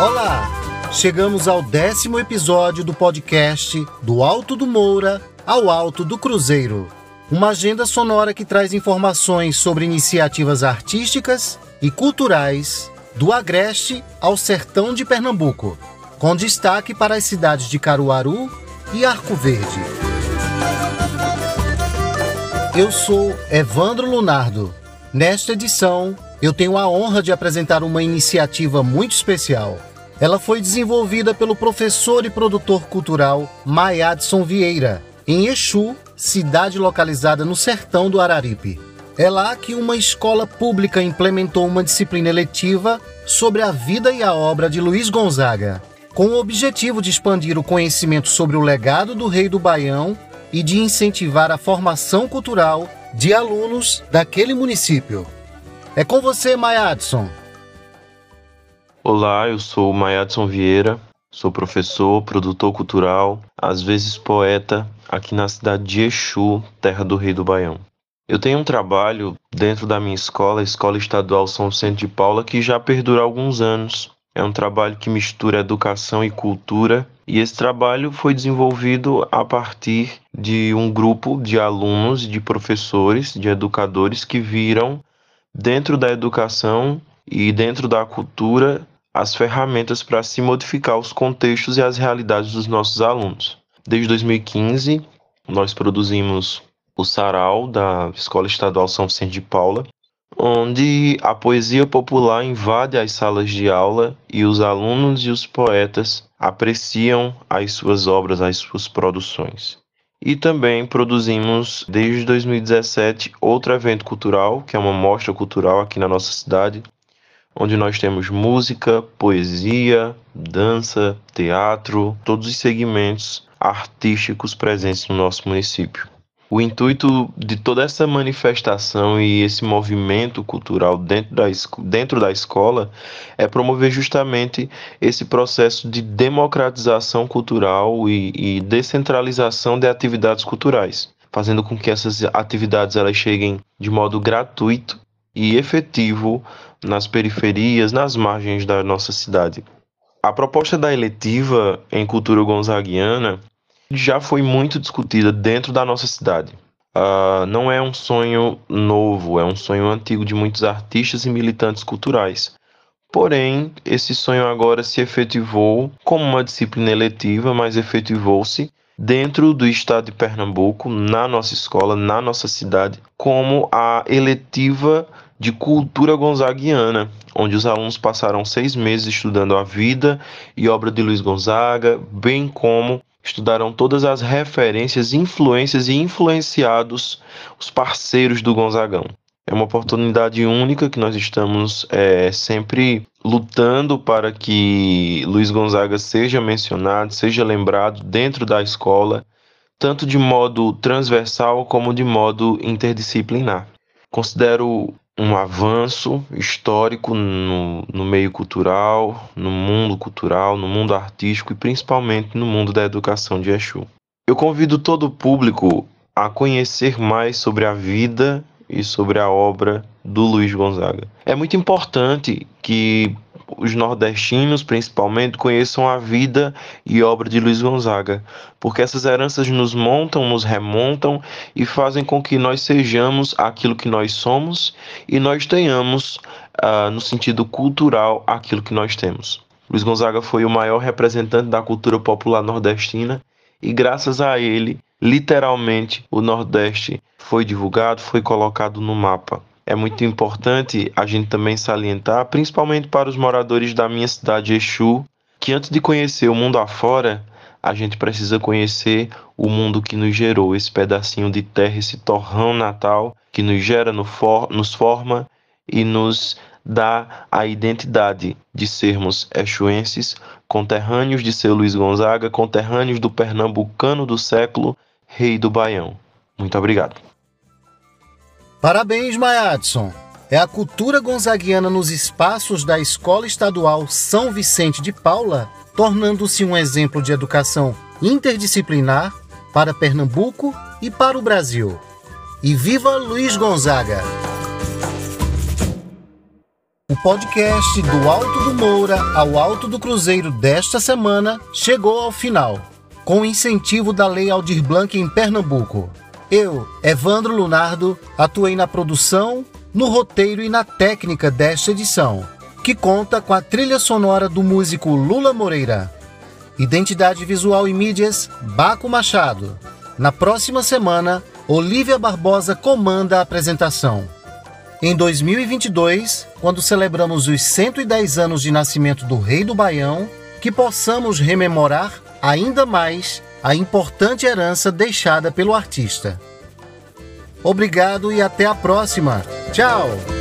Olá! Chegamos ao décimo episódio do podcast Do Alto do Moura ao Alto do Cruzeiro. Uma agenda sonora que traz informações sobre iniciativas artísticas e culturais do Agreste ao Sertão de Pernambuco, com destaque para as cidades de Caruaru e Arco Verde. Eu sou Evandro Lunardo. Nesta edição, eu tenho a honra de apresentar uma iniciativa muito especial. Ela foi desenvolvida pelo professor e produtor cultural Mayadson Vieira, em Exu, cidade localizada no sertão do Araripe. É lá que uma escola pública implementou uma disciplina eletiva sobre a vida e a obra de Luiz Gonzaga, com o objetivo de expandir o conhecimento sobre o legado do Rei do Baião e de incentivar a formação cultural de alunos daquele município. É com você, Mayadson. Olá, eu sou Mayadson Vieira, sou professor, produtor cultural, às vezes poeta, aqui na cidade de Exu, terra do Rei do Baião. Eu tenho um trabalho dentro da minha escola, a Escola Estadual São Vicente de Paula, que já perdura alguns anos. É um trabalho que mistura educação e cultura, e esse trabalho foi desenvolvido a partir de um grupo de alunos, de professores, de educadores que viram dentro da educação e dentro da cultura as ferramentas para se modificar os contextos e as realidades dos nossos alunos. Desde 2015, nós produzimos o Sarau da Escola Estadual São Vicente de Paula, onde a poesia popular invade as salas de aula e os alunos e os poetas apreciam as suas obras, as suas produções. E também produzimos, desde 2017, outro evento cultural, que é uma mostra cultural aqui na nossa cidade, onde nós temos música, poesia, dança, teatro, todos os segmentos artísticos presentes no nosso município. O intuito de toda essa manifestação e esse movimento cultural dentro da, dentro da escola é promover justamente esse processo de democratização cultural e, e descentralização de atividades culturais, fazendo com que essas atividades elas cheguem de modo gratuito e efetivo nas periferias, nas margens da nossa cidade. A proposta da eletiva em cultura gonzaguiana já foi muito discutida dentro da nossa cidade. Uh, não é um sonho novo, é um sonho antigo de muitos artistas e militantes culturais. Porém, esse sonho agora se efetivou como uma disciplina eletiva, mas efetivou-se dentro do estado de Pernambuco, na nossa escola, na nossa cidade, como a eletiva de cultura gonzaguiana, onde os alunos passaram seis meses estudando a vida e obra de Luiz Gonzaga, bem como estudaram todas as referências, influências e influenciados os parceiros do Gonzagão. É uma oportunidade única que nós estamos é, sempre lutando para que Luiz Gonzaga seja mencionado, seja lembrado dentro da escola, tanto de modo transversal como de modo interdisciplinar. Considero um avanço histórico no, no meio cultural, no mundo cultural, no mundo artístico e principalmente no mundo da educação de Exu. Eu convido todo o público a conhecer mais sobre a vida e sobre a obra do Luiz Gonzaga. É muito importante que os nordestinos, principalmente, conheçam a vida e obra de Luiz Gonzaga, porque essas heranças nos montam, nos remontam e fazem com que nós sejamos aquilo que nós somos e nós tenhamos, uh, no sentido cultural, aquilo que nós temos. Luiz Gonzaga foi o maior representante da cultura popular nordestina e, graças a ele, literalmente, o Nordeste foi divulgado, foi colocado no mapa. É muito importante a gente também salientar, principalmente para os moradores da minha cidade, Exu, que antes de conhecer o mundo afora, a gente precisa conhecer o mundo que nos gerou, esse pedacinho de terra, esse torrão natal que nos gera, nos forma e nos dá a identidade de sermos exuenses, conterrâneos de seu Luiz Gonzaga, conterrâneos do pernambucano do século Rei do Baião. Muito obrigado. Parabéns, Mayadson. É a cultura gonzaguiana nos espaços da Escola Estadual São Vicente de Paula, tornando-se um exemplo de educação interdisciplinar para Pernambuco e para o Brasil. E viva Luiz Gonzaga! O podcast do Alto do Moura ao Alto do Cruzeiro desta semana chegou ao final, com o incentivo da Lei Aldir Blanc em Pernambuco. Eu, Evandro Lunardo, atuei na produção, no roteiro e na técnica desta edição, que conta com a trilha sonora do músico Lula Moreira. Identidade visual e mídias, Baco Machado. Na próxima semana, Olivia Barbosa comanda a apresentação. Em 2022, quando celebramos os 110 anos de nascimento do Rei do Baião, que possamos rememorar ainda mais a importante herança deixada pelo artista. Obrigado e até a próxima. Tchau!